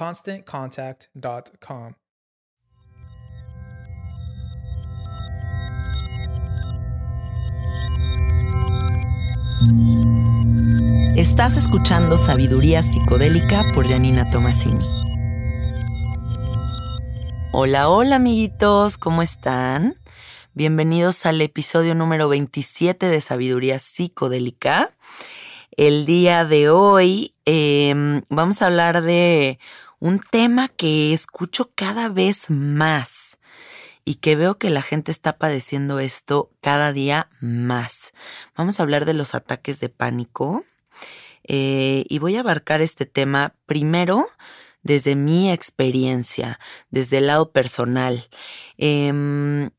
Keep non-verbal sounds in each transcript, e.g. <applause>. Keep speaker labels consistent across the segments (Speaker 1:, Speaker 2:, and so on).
Speaker 1: ConstantContact.com.
Speaker 2: Estás escuchando Sabiduría Psicodélica por Janina Tomasini. Hola, hola amiguitos, ¿cómo están? Bienvenidos al episodio número 27 de Sabiduría Psicodélica. El día de hoy em, vamos a hablar de un tema que escucho cada vez más y que veo que la gente está padeciendo esto cada día más. Vamos a hablar de los ataques de pánico eh, y voy a abarcar este tema primero desde mi experiencia, desde el lado personal. Em,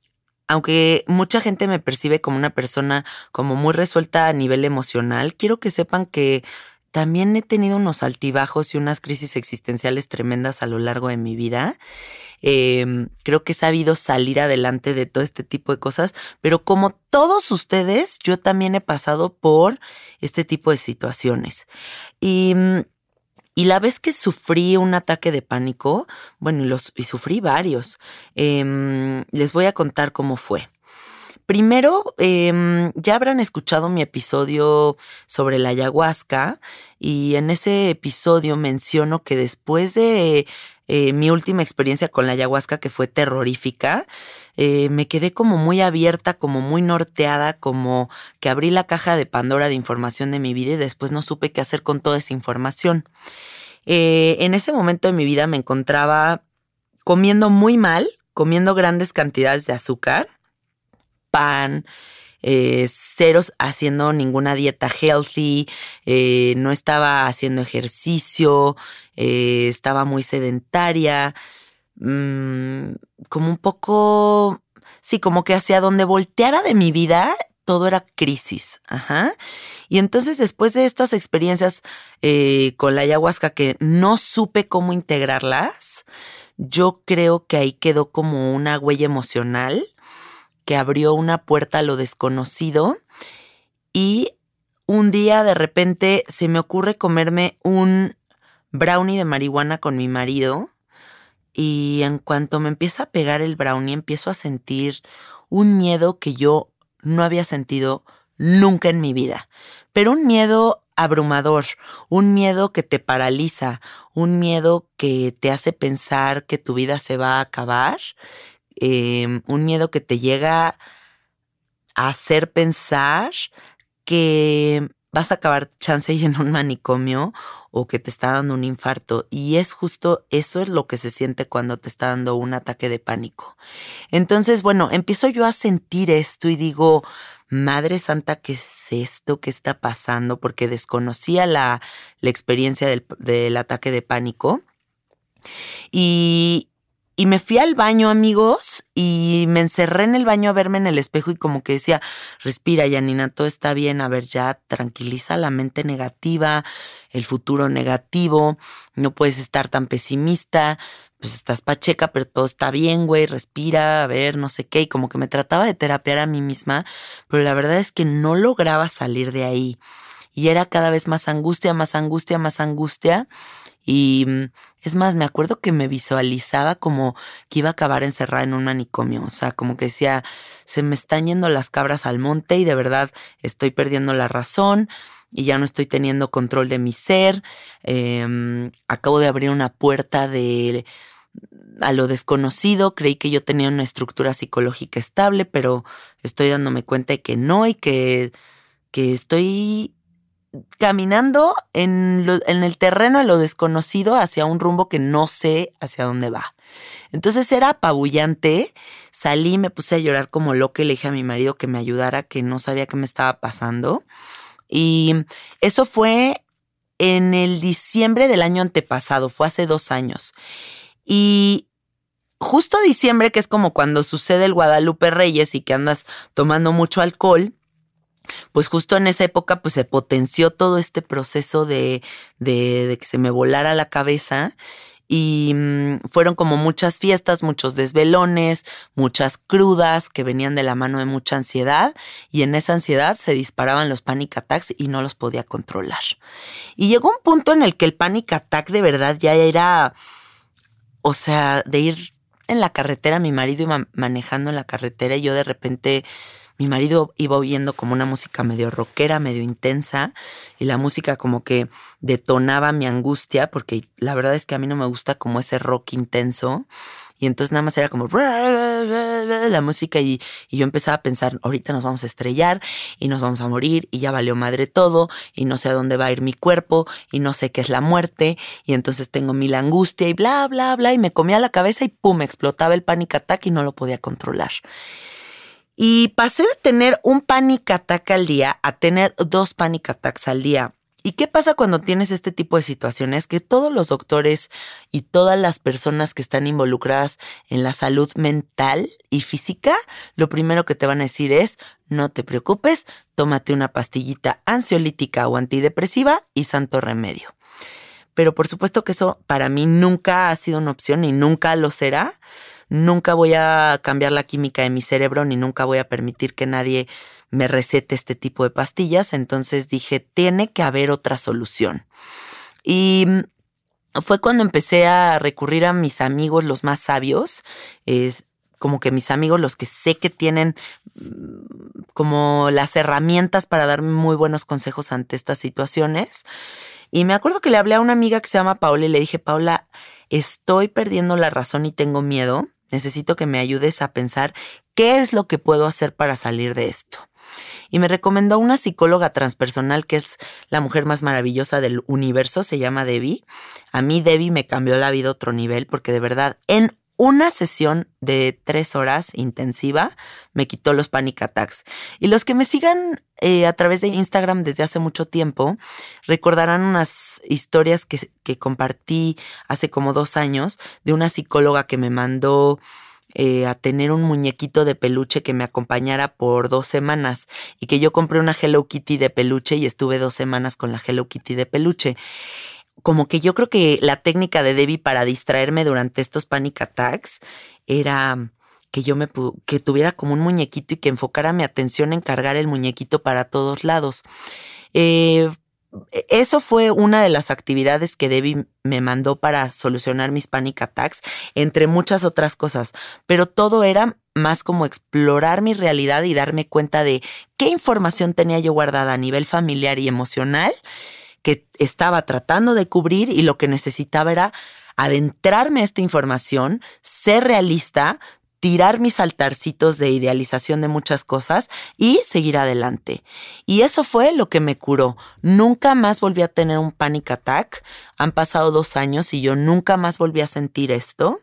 Speaker 2: aunque mucha gente me percibe como una persona como muy resuelta a nivel emocional, quiero que sepan que también he tenido unos altibajos y unas crisis existenciales tremendas a lo largo de mi vida. Em, creo que he sabido salir adelante de todo este tipo de cosas, pero como todos ustedes, yo también he pasado por este tipo de situaciones. Y mm, la vez que sufrí un ataque de pánico, bueno, y, los, sufrí varios, em, les voy a contar cómo fue. Primero, em, ya habrán escuchado mi episodio sobre la ayahuasca y en ese episodio menciono que después de eh, mi última experiencia con la ayahuasca, que fue terrorífica, eh, me quedé como muy abierta, como muy norteada, como que abrí la caja de Pandora de información de mi vida y después no supe qué hacer con toda esa información. Eh, en ese momento de mi vida me encontraba comiendo muy mal, comiendo grandes cantidades de azúcar, pan, eh, ceros haciendo ninguna dieta healthy, eh, no estaba haciendo ejercicio, eh, estaba muy sedentaria, mm, como un poco, sí, como que hacia donde volteara de mi vida, todo era crisis. Ajá. Y entonces después de estas experiencias con la ayahuasca que no supe cómo integrarlas, yo creo que ahí quedó como una huella emocional que abrió una puerta a lo desconocido y un día de repente se me ocurre comerme un brownie de marihuana con mi marido y en cuanto me empieza a pegar el brownie empiezo a sentir un miedo que yo no había sentido nunca en mi vida, pero un miedo abrumador, un miedo que te paraliza, un miedo que te hace pensar que tu vida se va a acabar Em, un miedo que te llega a hacer pensar que vas a acabar chance y en un manicomio o que te está dando un infarto. Y es justo eso es lo que se siente cuando te está dando un ataque de pánico. Entonces, bueno, empiezo yo a sentir esto y digo, Madre Santa, ¿qué es esto? ¿Qué está pasando? Porque desconocía la, la experiencia del ataque de pánico. Y, y me fui al baño, amigos, y me encerré en el baño a verme en el espejo y como que decía, respira, Yanina, todo está bien, a ver, ya tranquiliza la mente negativa, el futuro negativo, no puedes estar tan pesimista, pues estás pacheca, pero todo está bien, güey, respira, a ver, no sé qué, y como que me trataba de terapiar a mí misma, pero la verdad es que no lograba salir de ahí. Y era cada vez más angustia, más angustia, más angustia. Y mm, es más, me acuerdo que me visualizaba como que iba a acabar encerrada en un manicomio. O sea, como que decía, se me están yendo las cabras al monte y de verdad estoy perdiendo la razón y ya no estoy teniendo control de mi ser. Em, acabo de abrir una puerta de a lo desconocido. Creí que yo tenía una estructura psicológica estable, pero estoy dándome cuenta de que no y que, que estoy caminando en, el terreno a lo desconocido hacia un rumbo que no sé hacia dónde va. Entonces era apabullante. Salí, me puse a llorar como loca y le dije a mi marido que me ayudara, que no sabía qué me estaba pasando. Y eso fue en el diciembre del año antepasado, fue hace dos años. Y justo diciembre, que es como cuando sucede el Guadalupe Reyes y que andas tomando mucho alcohol, pues justo en esa época pues se potenció todo este proceso de, de, que se me volara la cabeza y mm, fueron como muchas fiestas, muchos desvelones, muchas crudas que venían de la mano de mucha ansiedad y en esa ansiedad se disparaban los panic attacks y no los podía controlar. Y llegó un punto en el que el panic attack de verdad ya era, o sea, de ir en la carretera, mi marido iba manejando en la carretera y yo de repente mi marido iba oyendo como una música medio rockera, medio intensa, y la música como que detonaba mi angustia, porque la verdad es que a mí no me gusta como ese rock intenso. Y entonces nada más era como la música y, y, yo empezaba a pensar, ahorita nos vamos a estrellar y nos vamos a morir y ya valió madre todo y no sé a dónde va a ir mi cuerpo y no sé qué es la muerte y entonces tengo mil angustia y bla, bla, bla y me comía la cabeza y pum, explotaba el panic attack y no lo podía controlar. Y pasé de tener un panic attack al día a tener dos panic attacks al día. ¿Y qué pasa cuando tienes este tipo de situaciones? Que todos los doctores y todas las personas que están involucradas en la salud mental y física, lo primero que te van a decir es, no te preocupes, tómate una pastillita ansiolítica o antidepresiva y santo remedio. Pero por supuesto que eso para mí nunca ha sido una opción y nunca lo será nunca voy a cambiar la química de mi cerebro ni nunca voy a permitir que nadie me recete este tipo de pastillas. Entonces dije, tiene que haber otra solución. Y fue cuando empecé a recurrir a mis amigos los más sabios, es como que mis amigos los que sé que tienen mm, como las herramientas para darme muy buenos consejos ante estas situaciones. Y me acuerdo que le hablé a una amiga que se llama Paula y le dije, Paula, estoy perdiendo la razón y tengo miedo. Necesito que me ayudes a pensar qué es lo que puedo hacer para salir de esto. Y me recomendó una psicóloga transpersonal que es la mujer más maravillosa del universo, se llama Debbie. A mí Debbie me cambió la vida a otro nivel porque de verdad en una sesión de tres horas intensiva me quitó los panic attacks. Y los que me sigan eh, a través de Instagram desde hace mucho tiempo recordarán unas historias que, que compartí hace como dos años de una psicóloga que me mandó eh, a tener un muñequito de peluche que me acompañara por dos semanas y que yo compré una Hello Kitty de peluche y estuve dos semanas con la Hello Kitty de peluche como que yo creo que la técnica de Debbie para distraerme durante estos panic attacks era que yo me que tuviera como un muñequito y que enfocara mi atención en cargar el muñequito para todos lados. Eh, eso fue una de las actividades que Debbie me mandó para solucionar mis panic attacks, entre muchas otras cosas, pero todo era más como explorar mi realidad y darme cuenta de qué información tenía yo guardada a nivel familiar y emocional que estaba tratando de cubrir y lo que necesitaba era adentrarme a esta información, ser realista, tirar mis altarcitos de idealización de muchas cosas y seguir adelante. Y eso fue lo que me curó. Nunca más volví a tener un panic attack. Han pasado dos años y yo nunca más volví a sentir esto.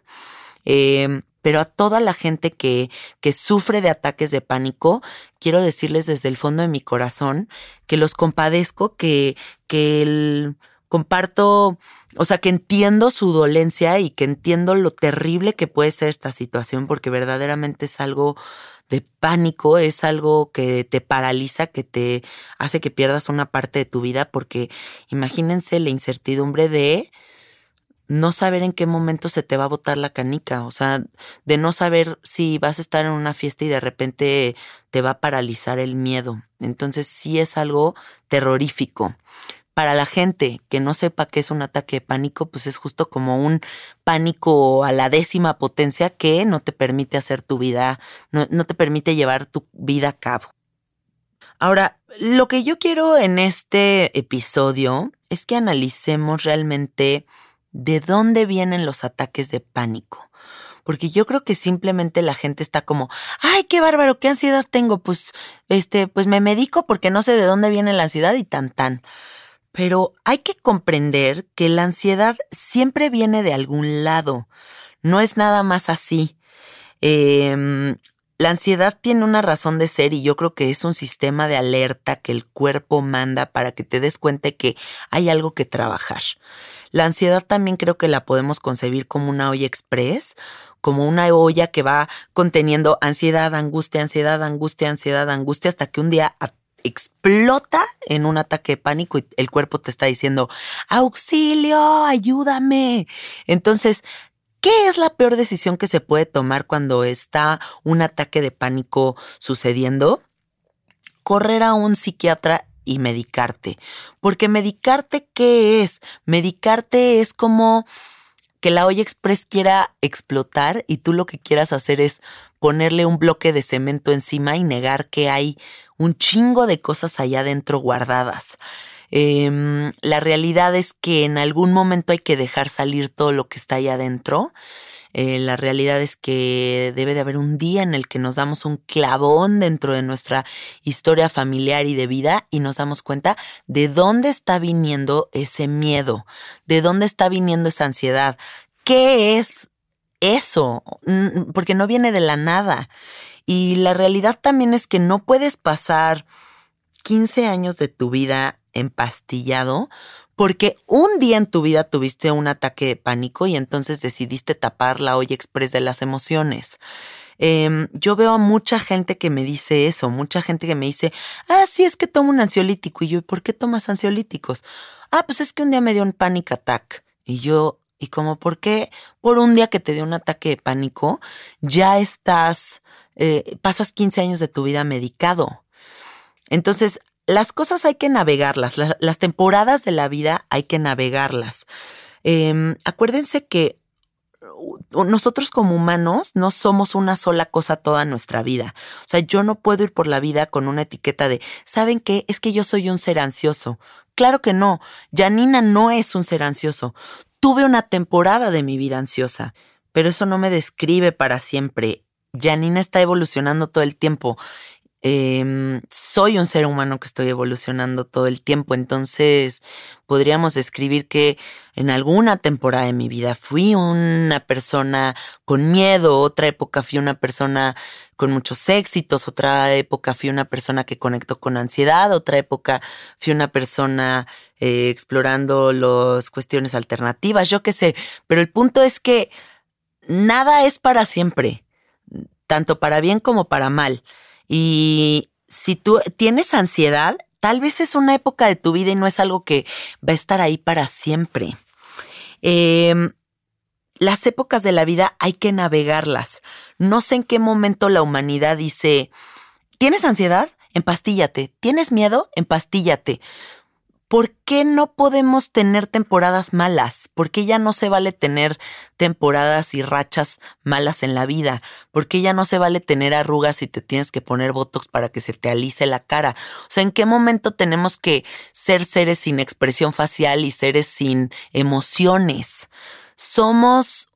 Speaker 2: Em, pero a toda la gente que, que sufre de ataques de pánico, quiero decirles desde el fondo de mi corazón que los compadezco, que, que el comparto, o sea, que entiendo su dolencia y que entiendo lo terrible que puede ser esta situación, porque verdaderamente es algo de pánico, es algo que te paraliza, que te hace que pierdas una parte de tu vida, porque imagínense la incertidumbre de no saber en qué momento se te va a botar la canica, o sea, de no saber si vas a estar en una fiesta y de repente te va a paralizar el miedo. Entonces sí es algo terrorífico para la gente que no sepa qué es un ataque de pánico, pues es justo como un pánico a la décima potencia que no te permite hacer tu vida, no, te permite llevar tu vida a cabo. Ahora, lo que yo quiero en este episodio es que analicemos realmente de dónde vienen los ataques de pánico. Porque yo creo que simplemente la gente está como, ay, qué bárbaro, qué ansiedad tengo. Pues, este, pues me medico porque no sé de dónde viene la ansiedad y tan tan. Pero hay que comprender que la ansiedad siempre viene de algún lado, no es nada más así. Em, la ansiedad tiene una razón de ser y yo creo que es un sistema de alerta que el cuerpo manda para que te des cuenta que hay algo que trabajar. La ansiedad también creo que la podemos concebir como una olla express, como una olla que va conteniendo ansiedad, angustia, ansiedad, angustia, ansiedad, angustia, hasta que un día explota en un ataque de pánico y el cuerpo te está diciendo, auxilio, ayúdame. Entonces, ¿qué es la peor decisión que se puede tomar cuando está un ataque de pánico sucediendo? Correr a un psiquiatra y medicarte. Porque medicarte, ¿qué es? Medicarte es como que la olla express quiera explotar y tú lo que quieras hacer es ponerle un bloque de cemento encima y negar que hay un chingo de cosas allá adentro guardadas. Em, la realidad es que en algún momento hay que dejar salir todo lo que está allá adentro. Eh, la realidad es que debe de haber un día en el que nos damos un clavón dentro de nuestra historia familiar y de vida y nos damos cuenta de dónde está viniendo ese miedo, de dónde está viniendo esa ansiedad, qué es eso, porque no viene de la nada. Y la realidad también es que no puedes pasar 15 años de tu vida empastillado porque un día en tu vida tuviste un ataque de pánico y entonces decidiste tapar la olla express de las emociones. Em, yo veo a mucha gente que me dice eso, mucha gente que me dice, ah, sí, es que tomo un ansiolítico. Y yo, ¿por qué tomas ansiolíticos? Ah, pues es que un día me dio un panic attack. Y yo, y como, ¿por qué por un día que te dio un ataque de pánico ya estás, eh, pasas 15 años de tu vida medicado? Entonces, las cosas hay que navegarlas, las, temporadas de la vida hay que navegarlas. Em, acuérdense que nosotros como humanos no somos una sola cosa toda nuestra vida. O sea, yo no puedo ir por la vida con una etiqueta de, ¿saben qué? Es que yo soy un ser ansioso. Claro que no. Janina no es un ser ansioso. Tuve una temporada de mi vida ansiosa, pero eso no me describe para siempre. Janina está evolucionando todo el tiempo. Em, soy un ser humano que estoy evolucionando todo el tiempo, entonces podríamos describir que en alguna temporada de mi vida fui una persona con miedo, otra época fui una persona con muchos éxitos, otra época fui una persona que conectó con ansiedad, otra época fui una persona eh, explorando las cuestiones alternativas, yo qué sé, pero el punto es que nada es para siempre, tanto para bien como para mal. Y si tú tienes ansiedad, tal vez es una época de tu vida y no es algo que va a estar ahí para siempre. Em, las épocas de la vida hay que navegarlas. No sé en qué momento la humanidad dice, ¿tienes ansiedad? Empastíllate. ¿Tienes miedo? Empastíllate. ¿Por qué no podemos tener temporadas malas? ¿Por qué ya no se vale tener temporadas y rachas malas en la vida? ¿Por qué ya no se vale tener arrugas y te tienes que poner botox para que se te alice la cara? O sea, ¿en qué momento tenemos que ser seres sin expresión facial y seres sin emociones? Somos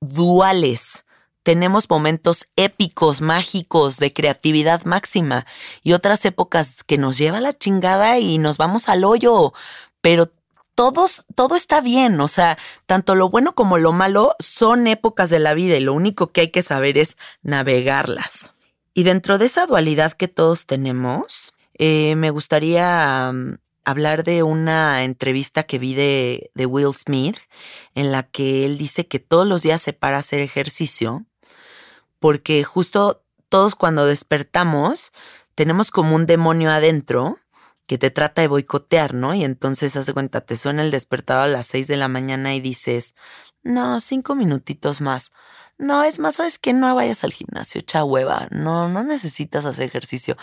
Speaker 2: duales tenemos momentos épicos, mágicos, de creatividad máxima y otras épocas que nos lleva la chingada y nos vamos al hoyo, pero todos, todo está bien, o sea, tanto lo bueno como lo malo son épocas de la vida y lo único que hay que saber es navegarlas. Y dentro de esa dualidad que todos tenemos, eh, me gustaría mm, hablar de una entrevista que vi de, de, Will Smith, en la que él dice que todos los días se para a hacer ejercicio, porque justo todos cuando despertamos tenemos como un demonio adentro que te trata de boicotear, ¿no? Y entonces, hace cuenta, te suena el despertador a las seis de la mañana y dices, no, cinco minutitos más. No, es más, ¿sabes que No vayas al gimnasio, echa hueva. No, no necesitas hacer ejercicio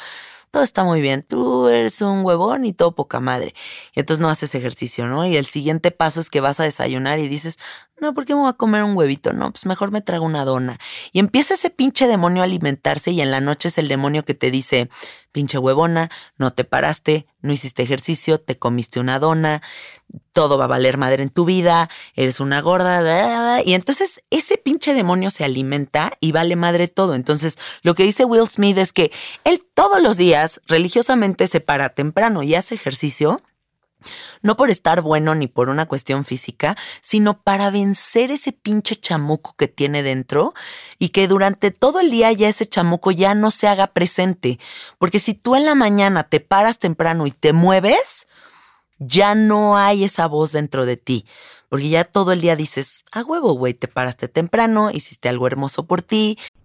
Speaker 2: todo está muy bien, tú eres un huevón y todo poca madre. Y entonces no haces ejercicio, ¿no? Y el siguiente paso es que vas a desayunar y dices, no, ¿por qué me voy a comer un huevito? No, pues mejor me trago una dona. Y empieza ese pinche demonio a alimentarse y en la noche es el demonio que te dice, pinche huevona, no te paraste, no hiciste ejercicio, te comiste una dona, todo va a valer madre en tu vida, eres una gorda, y entonces ese pinche demonio se alimenta y vale madre todo. Entonces lo que dice Will Smith es que él todos los días religiosamente se para temprano y hace ejercicio no por estar bueno ni por una cuestión física, sino para vencer ese pinche chamuco que tiene dentro y que durante todo el día ya ese chamuco ya no se haga presente. Porque si tú en la mañana te paras temprano y te mueves, ya no hay esa voz dentro de ti. Porque ya todo el día dices, a huevo, güey, te paraste temprano, hiciste algo hermoso por ti.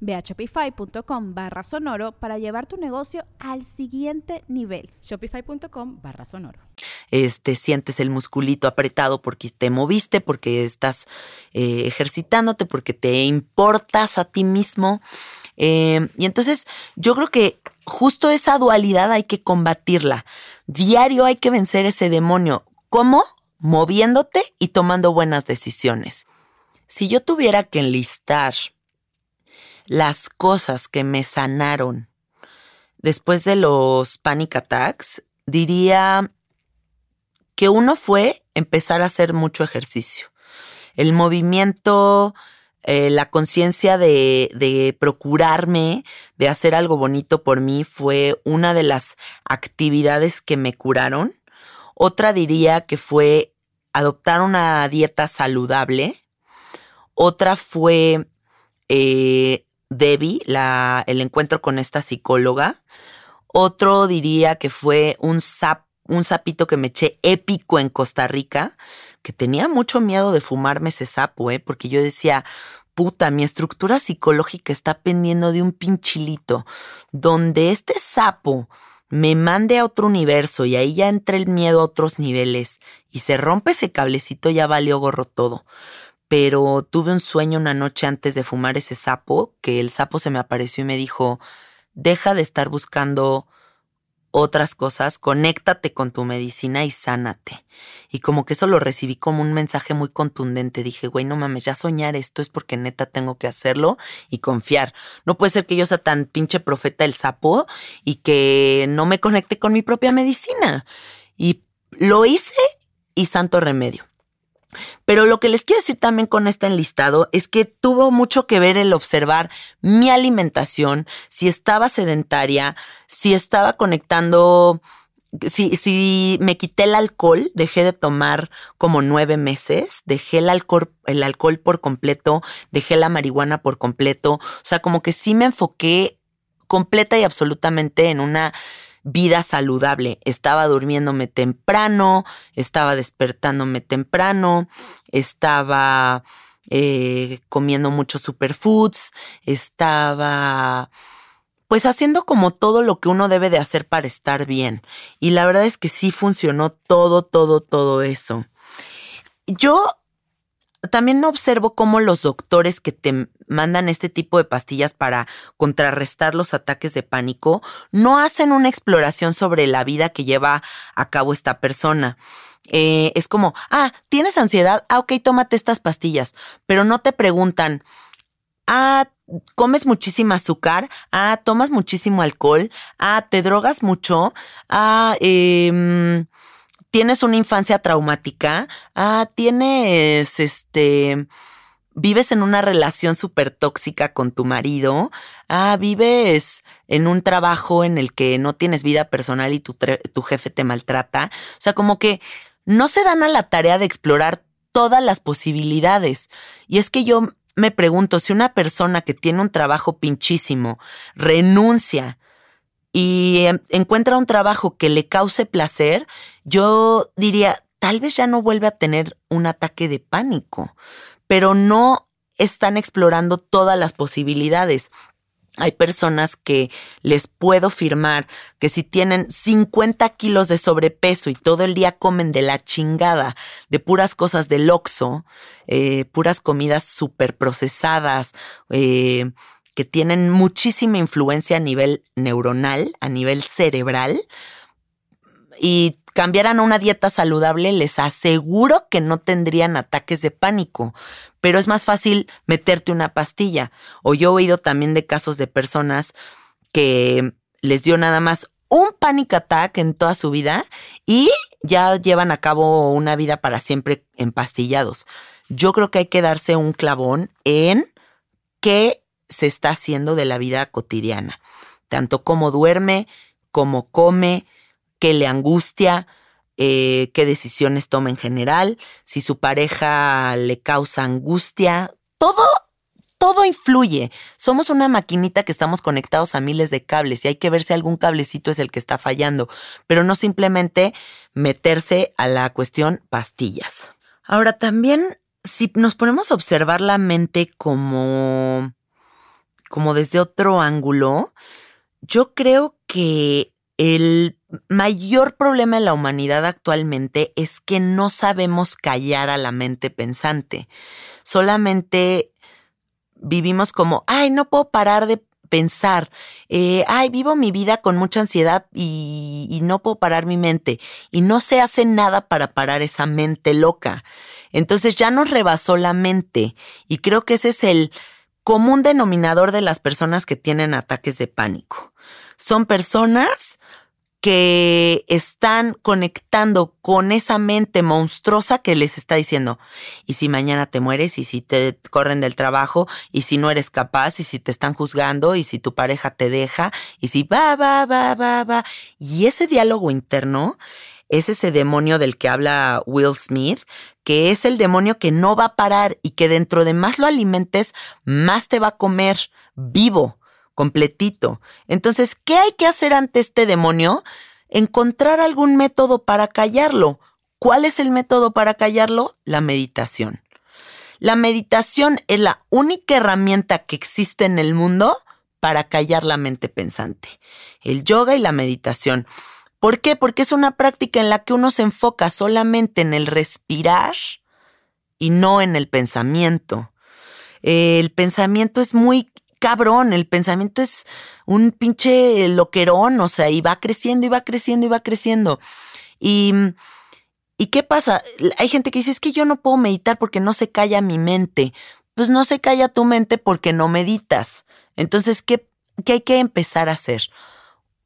Speaker 3: Ve a shopify.com barra sonoro para llevar tu negocio al siguiente nivel.
Speaker 4: Shopify.com barra sonoro.
Speaker 2: Este, sientes el musculito apretado porque te moviste, porque estás eh, ejercitándote, porque te importas a ti mismo. Eh, y entonces yo creo que justo esa dualidad hay que combatirla. Diario hay que vencer ese demonio. ¿Cómo? Moviéndote y tomando buenas decisiones. Si yo tuviera que enlistar las cosas que me sanaron después de los panic attacks, diría que uno fue empezar a hacer mucho ejercicio. El movimiento, eh, la conciencia de, de, procurarme, de hacer algo bonito por mí, fue una de las actividades que me curaron. Otra diría que fue adoptar una dieta saludable. Otra fue eh, Debbie, el encuentro con esta psicóloga. Otro diría que fue un sap, un sapito que me eché épico en Costa Rica, que tenía mucho miedo de fumarme ese sapo, ¿eh? porque yo decía, puta, mi estructura psicológica está pendiendo de un pinchilito, donde este sapo me mande a otro universo y ahí ya entra el miedo a otros niveles y se rompe ese cablecito, ya valió gorro todo pero tuve un sueño una noche antes de fumar ese sapo, que el sapo se me apareció y me dijo, deja de estar buscando otras cosas, conéctate con tu medicina y sánate. Y como que eso lo recibí como un mensaje muy contundente. Dije, güey, no mames, ya soñar esto es porque neta tengo que hacerlo y confiar. No puede ser que yo sea tan pinche profeta el sapo y que no me conecte con mi propia medicina. Y lo hice y santo remedio. Pero lo que les quiero decir también con este enlistado es que tuvo mucho que ver el observar mi alimentación, si estaba sedentaria, si estaba conectando, si, si me quité el alcohol, dejé de tomar como nueve meses, dejé el alcohol, el alcohol por completo, dejé la marihuana por completo, o sea, como que sí me enfoqué completa y absolutamente en una vida saludable. Estaba durmiéndome temprano, estaba despertándome temprano, estaba eh, comiendo muchos superfoods, estaba pues haciendo como todo lo que uno debe de hacer para estar bien. Y la verdad es que sí funcionó todo, todo, todo eso. Yo también observo cómo los doctores que te mandan este tipo de pastillas para contrarrestar los ataques de pánico no hacen una exploración sobre la vida que lleva a cabo esta persona. Eh, es como, ah, ¿tienes ansiedad? Ah, ok, tómate estas pastillas, pero no te preguntan, ah, comes muchísima azúcar, ah, tomas muchísimo alcohol, ah, te drogas mucho, ah, eh, tienes una infancia traumática, ah, tienes, este, vives en una relación súper tóxica con tu marido, ah, vives en un trabajo en el que no tienes vida personal y tu, tu jefe te maltrata. O sea, como que no se dan a la tarea de explorar todas las posibilidades. Y es que yo me pregunto si una persona que tiene un trabajo pinchísimo renuncia y em, encuentra un trabajo que le cause placer, yo diría, tal vez ya no vuelve a tener un ataque de pánico, pero no están explorando todas las posibilidades. Hay personas que les puedo firmar que si tienen 50 kilos de sobrepeso y todo el día comen de la chingada, de puras cosas del oxo, eh, puras comidas súper procesadas, eh, que tienen muchísima influencia a nivel neuronal, a nivel cerebral, y cambiaran a una dieta saludable, les aseguro que no tendrían ataques de pánico. Pero es más fácil meterte una pastilla. O yo he oído también de casos de personas que les dio nada más un panic attack en toda su vida y ya llevan a cabo una vida para siempre empastillados. Yo creo que hay que darse un clavón en qué se está haciendo de la vida cotidiana, tanto cómo duerme, cómo come, qué le angustia, eh, qué decisiones toma en general, si su pareja le causa angustia, todo, todo influye. Somos una maquinita que estamos conectados a miles de cables y hay que ver si algún cablecito es el que está fallando, pero no simplemente meterse a la cuestión pastillas. Ahora también, si nos ponemos a observar la mente como como desde otro ángulo, yo creo que el mayor problema de la humanidad actualmente es que no sabemos callar a la mente pensante. Solamente vivimos como, ay, no puedo parar de pensar, eh, ay, vivo mi vida con mucha ansiedad y, y, no puedo parar mi mente. Y no se hace nada para parar esa mente loca. Entonces ya nos rebasó la mente. Y creo que ese es el, común denominador de las personas que tienen ataques de pánico. Son personas que están conectando con esa mente monstruosa que les está diciendo, y si mañana te mueres, y si te corren del trabajo, y si no eres capaz, y si te están juzgando, y si tu pareja te deja, y si va, va, va, va, va. Y ese diálogo interno es ese demonio del que habla Will Smith, que es el demonio que no va a parar y que dentro de más lo alimentes, más te va a comer vivo, completito. Entonces, ¿qué hay que hacer ante este demonio? Encontrar algún método para callarlo. ¿Cuál es el método para callarlo? La meditación. La meditación es la única herramienta que existe en el mundo para callar la mente pensante. El yoga y la meditación. ¿Por qué? Porque es una práctica en la que uno se enfoca solamente en el respirar y no en el pensamiento. El pensamiento es muy cabrón, el pensamiento es un pinche loquerón, o sea, y va creciendo y va creciendo y va creciendo. Y, ¿y qué pasa? Hay gente que dice, es que yo no puedo meditar porque no se calla mi mente. Pues no se calla tu mente porque no meditas. Entonces, ¿qué, qué hay que empezar a hacer?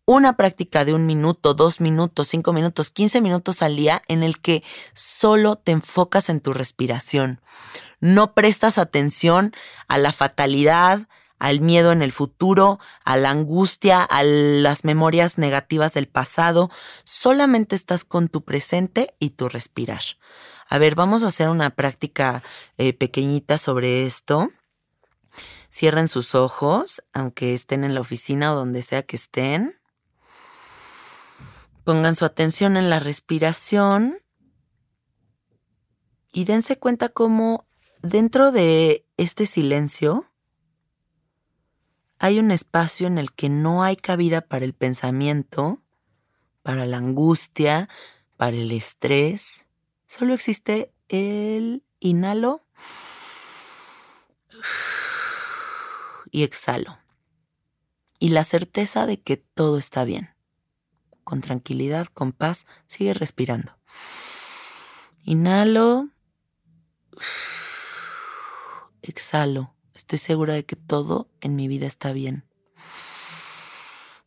Speaker 2: Una práctica de un minuto, dos minutos, cinco minutos, quince minutos al día en el que solo te enfocas en tu respiración. No prestas atención a la fatalidad, al miedo en el futuro, a la angustia, a las memorias negativas del pasado. Solamente estás con tu presente y tu respirar. A ver, vamos a hacer una práctica eh, pequeñita sobre esto. Cierren sus ojos, aunque estén en la oficina o donde sea que estén. Pongan su atención en la respiración y dense cuenta cómo dentro de este silencio hay un espacio en el que no hay cabida para el pensamiento, para la angustia, para el estrés. Solo existe el inhalo y exhalo. Y la certeza de que todo está bien. Con tranquilidad, con paz, sigue respirando. Inhalo. Exhalo. Estoy segura de que todo en mi vida está bien.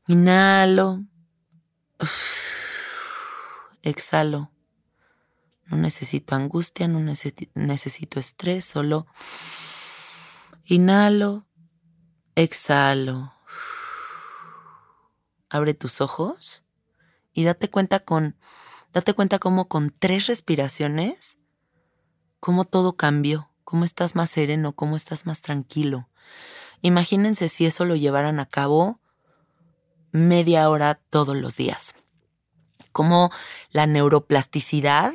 Speaker 2: Inhalo. Exhalo. No necesito angustia, no necesito estrés, solo inhalo, exhalo. Abre tus ojos y date cuenta con date cuenta cómo con tres respiraciones cómo todo cambió, cómo estás más sereno, cómo estás más tranquilo. Imagínense si eso lo llevaran a cabo media hora todos los días. Cómo la neuroplasticidad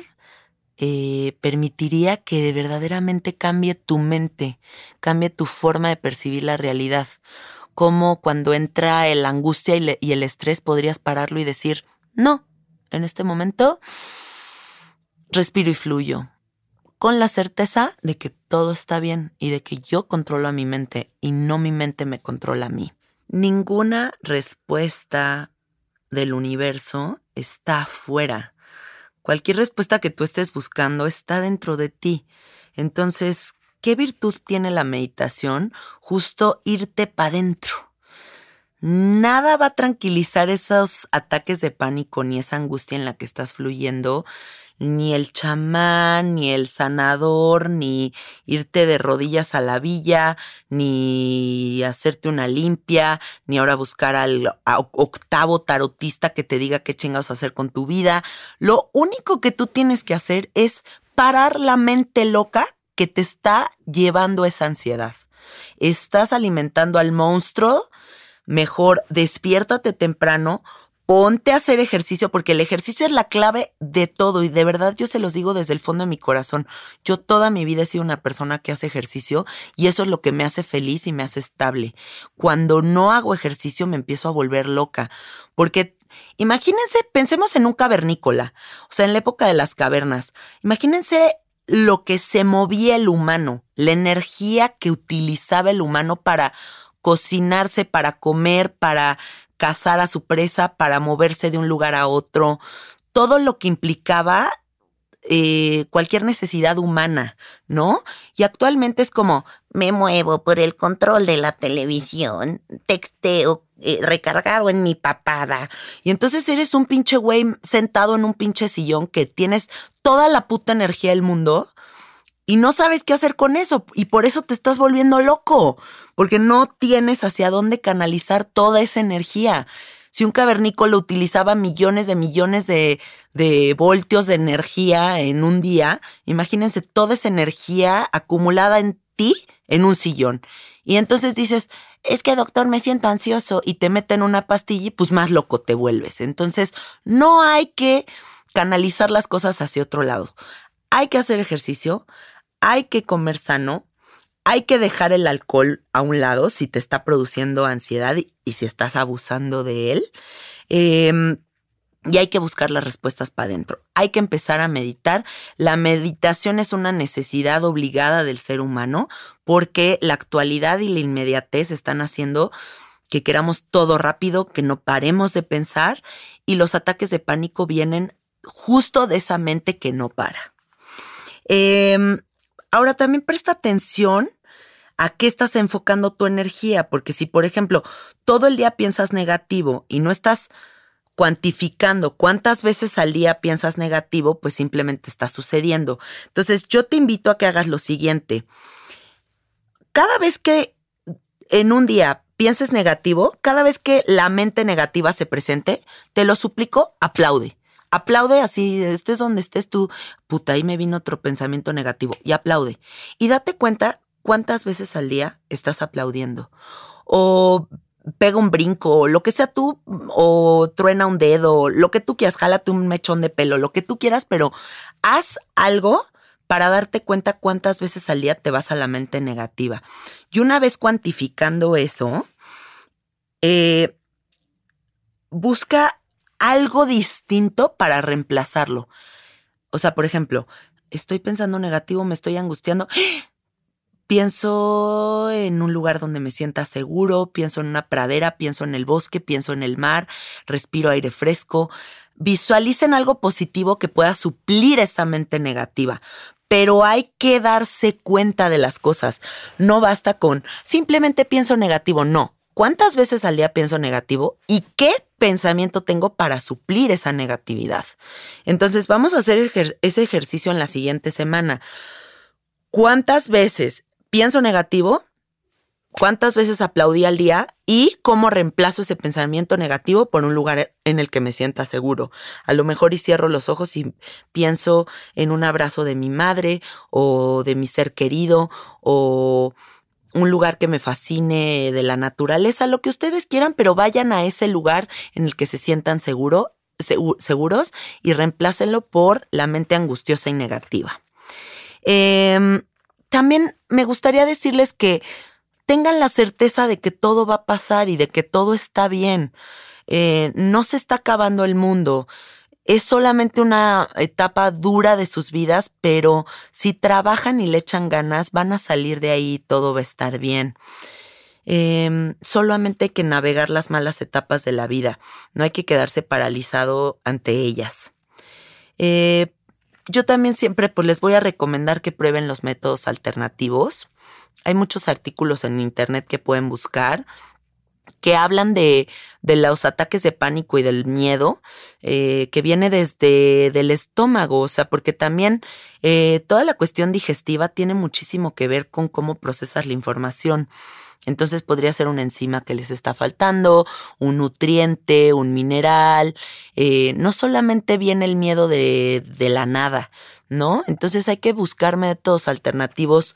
Speaker 2: eh, permitiría que verdaderamente cambie tu mente, cambie tu forma de percibir la realidad. Como cuando entra la angustia y, el estrés podrías pararlo y decir, no, en este momento respiro y fluyo, con la certeza de que todo está bien y de que yo controlo a mi mente y no mi mente me controla a mí. Ninguna respuesta del universo está afuera Cualquier respuesta que tú estés buscando está dentro de ti. Entonces, ¿qué virtud tiene la meditación? Justo irte para adentro. Nada va a tranquilizar esos ataques de pánico ni esa angustia en la que estás fluyendo ni el chamán, ni el sanador, ni irte de rodillas a la villa, ni hacerte una limpia, ni ahora buscar al octavo tarotista que te diga qué chingados hacer con tu vida. Lo único que tú tienes que hacer es parar la mente loca que te está llevando esa ansiedad. Estás alimentando al monstruo, mejor despiértate temprano, ponte a hacer ejercicio porque el ejercicio es la clave de todo y de verdad yo se los digo desde el fondo de mi corazón. Yo toda mi vida he sido una persona que hace ejercicio y eso es lo que me hace feliz y me hace estable. Cuando no hago ejercicio me empiezo a volver loca porque imagínense, pensemos en un cavernícola, o sea, en la época de las cavernas. Imagínense lo que se movía el humano, la energía que utilizaba el humano para cocinarse, para comer, para cazar a su presa, para moverse de un lugar a otro, todo lo que implicaba eh, cualquier necesidad humana, ¿no? Y actualmente es como, me muevo por el control de la televisión, texteo eh, recargado en mi papada. Y entonces eres un pinche güey sentado en un pinche sillón que tienes toda la puta energía del mundo y no sabes qué hacer con eso y por eso te estás volviendo loco, porque no tienes hacia dónde canalizar toda esa energía. Si un cavernícola utilizaba millones de millones de, de voltios de energía en un día, imagínense toda esa energía acumulada en ti en un sillón. Y entonces dices, es que doctor, me siento ansioso y te meten una pastilla y pues más loco te vuelves. Entonces, no hay que canalizar las cosas hacia otro lado. Hay que hacer ejercicio, hay que comer sano, hay que dejar el alcohol a un lado si te está produciendo ansiedad y, si estás abusando de él. Em, y hay que buscar las respuestas para adentro. Hay que empezar a meditar. La meditación es una necesidad obligada del ser humano porque la actualidad y la inmediatez están haciendo que queramos todo rápido, que no paremos de pensar y los ataques de pánico vienen justo de esa mente que no para. Eh, Ahora también presta atención a qué estás enfocando tu energía, porque si, por ejemplo, todo el día piensas negativo y no estás cuantificando cuántas veces al día piensas negativo, pues simplemente está sucediendo. Entonces, yo te invito a que hagas lo siguiente. Cada vez que en un día pienses negativo, cada vez que la mente negativa se presente, te lo suplico, aplaude aplaude así, estés donde estés tú, puta, ahí me vino otro pensamiento negativo y aplaude. Y date cuenta cuántas veces al día estás aplaudiendo. O pega un brinco, lo que sea tú, o truena un dedo, lo que tú quieras, jálate un mechón de pelo, lo que tú quieras, pero haz algo para darte cuenta cuántas veces al día te vas a la mente negativa. Y una vez cuantificando eso, eh, busca algo distinto para reemplazarlo. O sea, por ejemplo, estoy pensando negativo, me estoy angustiando. <gasps> Pienso en un lugar donde me sienta seguro, pienso en una pradera, pienso en el bosque, pienso en el mar, respiro aire fresco. Visualicen algo positivo que pueda suplir esta mente negativa. Pero hay que darse cuenta de las cosas. No basta con simplemente pienso negativo, no. ¿Cuántas veces al día pienso negativo y qué pensamiento tengo para suplir esa negatividad? Entonces vamos a hacer ese ejercicio en la siguiente semana. ¿Cuántas veces pienso negativo? ¿Cuántas veces aplaudí al día? ¿Y cómo reemplazo ese pensamiento negativo por un lugar en el que me sienta seguro? A lo mejor y cierro los ojos y pienso en un abrazo de mi madre o de mi ser querido o un lugar que me fascine de la naturaleza, lo que ustedes quieran, pero vayan a ese lugar en el que se sientan seguro, seguros y reemplácenlo por la mente angustiosa y negativa. Em, también me gustaría decirles que tengan la certeza de que todo va a pasar y de que todo está bien. Eh, no se está acabando el mundo es solamente una etapa dura de sus vidas, pero si trabajan y le echan ganas, van a salir de ahí y todo va a estar bien. Em, solamente hay que navegar las malas etapas de la vida, no hay que quedarse paralizado ante ellas. Eh, yo también siempre pues, les voy a recomendar que prueben los métodos alternativos. Hay muchos artículos en internet que pueden buscar que hablan de, de, los ataques de pánico y del miedo, eh, que viene desde el estómago, o sea, porque también eh, toda la cuestión digestiva tiene muchísimo que ver con cómo procesas la información. Entonces podría ser una enzima que les está faltando, un nutriente, un mineral. Eh, no solamente viene el miedo de, de la nada, ¿no? Entonces hay que buscar métodos alternativos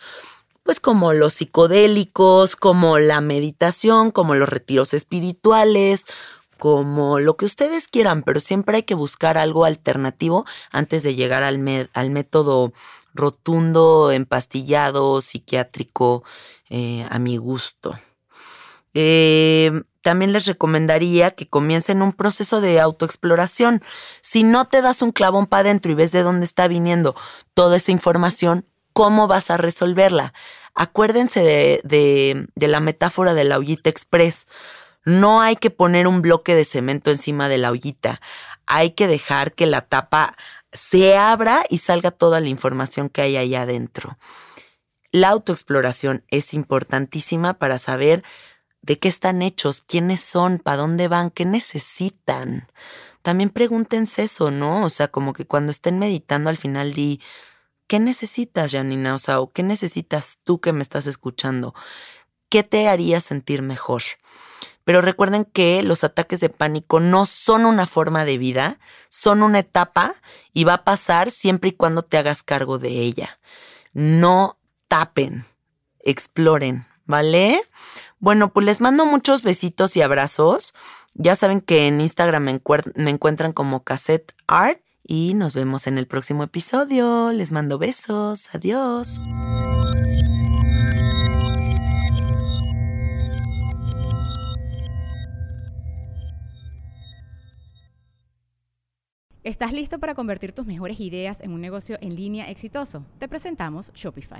Speaker 2: pues como los psicodélicos, como la meditación, como los retiros espirituales, como lo que ustedes quieran, pero siempre hay que buscar algo alternativo antes de llegar al, al método rotundo, empastillado, psiquiátrico, eh, a mi gusto. Eh, también les recomendaría que comiencen un proceso de autoexploración. Si no te das un clavón para adentro y ves de dónde está viniendo toda esa información, ¿cómo vas a resolverla? Acuérdense de, la metáfora de la ollita express. No hay que poner un bloque de cemento encima de la ollita. Hay que dejar que la tapa se abra y salga toda la información que hay ahí adentro. La autoexploración es importantísima para saber de qué están hechos, quiénes son, para dónde van, qué necesitan. También pregúntense eso, ¿no? O sea, como que cuando estén meditando al final di, ¿Qué necesitas, Janina? O sea, qué necesitas tú que me estás escuchando? ¿Qué te haría sentir mejor? Pero recuerden que los ataques de pánico no son una forma de vida, son una etapa y va a pasar siempre y cuando te hagas cargo de ella. No tapen, exploren, ¿vale? Bueno, pues les mando muchos besitos y abrazos. Ya saben que en Instagram me, me encuentran como cassette art y nos vemos en el próximo episodio. Les mando besos. Adiós.
Speaker 4: ¿Estás listo para convertir tus mejores ideas en un negocio en línea exitoso? Te presentamos Shopify.